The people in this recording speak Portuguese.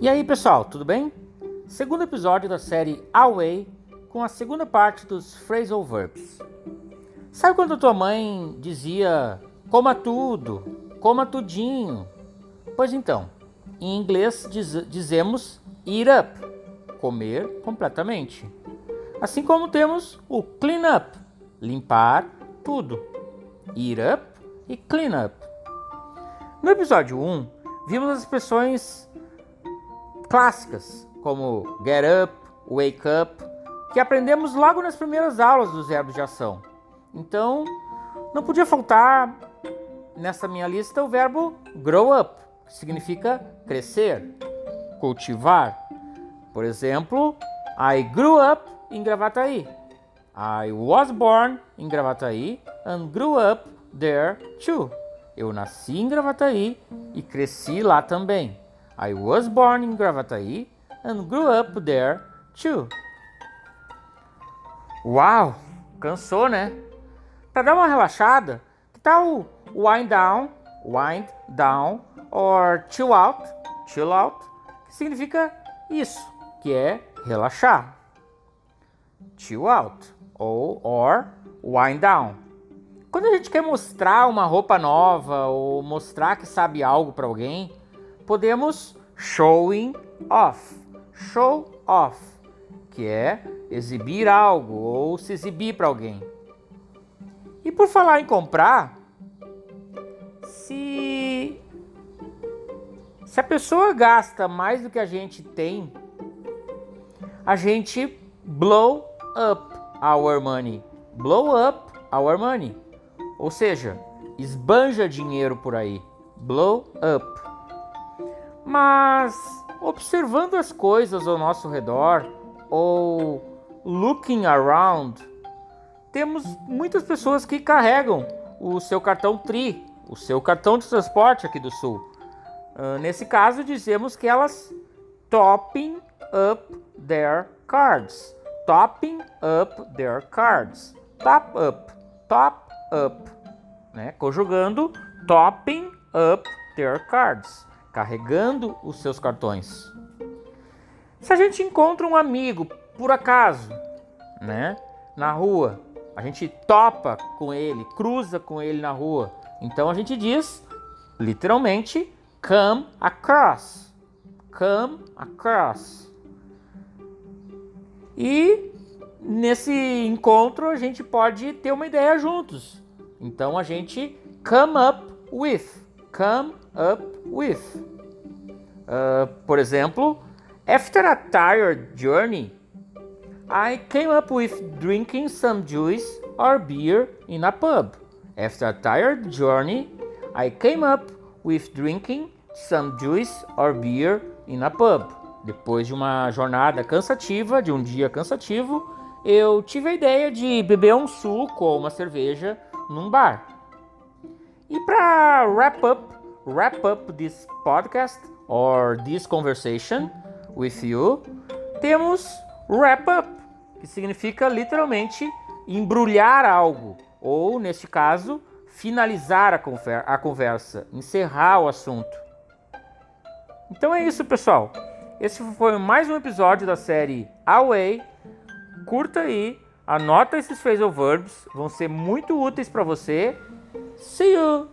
E aí, pessoal, tudo bem? Segundo episódio da série Away, com a segunda parte dos phrasal verbs. Sabe quando tua mãe dizia coma tudo, coma tudinho? Pois então, em inglês diz, dizemos eat up, comer completamente. Assim como temos o clean up, limpar tudo. Eat up e clean up. No episódio 1, vimos as expressões clássicas como get up, wake up, que aprendemos logo nas primeiras aulas dos verbos de ação. Então, não podia faltar nessa minha lista o verbo grow up, que significa crescer, cultivar. Por exemplo, I grew up em Gravataí. I was born in Gravataí and grew up there too. Eu nasci em Gravataí e cresci lá também. I was born in Gravataí and grew up there too. Uau, cansou, né? Para dar uma relaxada, que tal wind down, wind down, or chill out, chill out, que significa isso, que é relaxar. Chill out ou or wind down. Quando a gente quer mostrar uma roupa nova ou mostrar que sabe algo para alguém, podemos showing off. Show off, que é exibir algo ou se exibir para alguém. E por falar em comprar, se se a pessoa gasta mais do que a gente tem, a gente blow up our money. Blow up our money. Ou seja, esbanja dinheiro por aí. Blow up. Mas observando as coisas ao nosso redor ou looking around, temos muitas pessoas que carregam o seu cartão TRI, o seu cartão de transporte aqui do Sul. Uh, nesse caso, dizemos que elas topping up their cards. Topping up their cards. Top up, top up, né? Conjugando topping up their cards, carregando os seus cartões. Se a gente encontra um amigo por acaso, né, na rua, a gente topa com ele, cruza com ele na rua. Então a gente diz, literalmente, come across. Come across. E nesse encontro a gente pode ter uma ideia juntos. Então a gente come up with. Come up with. Uh, por exemplo, after a tired journey, I came up with drinking some juice or beer in a pub. After a tired journey, I came up with drinking some juice or beer in a pub. Depois de uma jornada cansativa, de um dia cansativo, eu tive a ideia de beber um suco ou uma cerveja num bar. E para wrap up, wrap up this podcast or this conversation with you, temos wrap up que significa literalmente embrulhar algo, ou neste caso, finalizar a, conver a conversa, encerrar o assunto. Então é isso, pessoal. Esse foi mais um episódio da série Away. Curta aí, anota esses phrasal verbs, vão ser muito úteis para você. See you.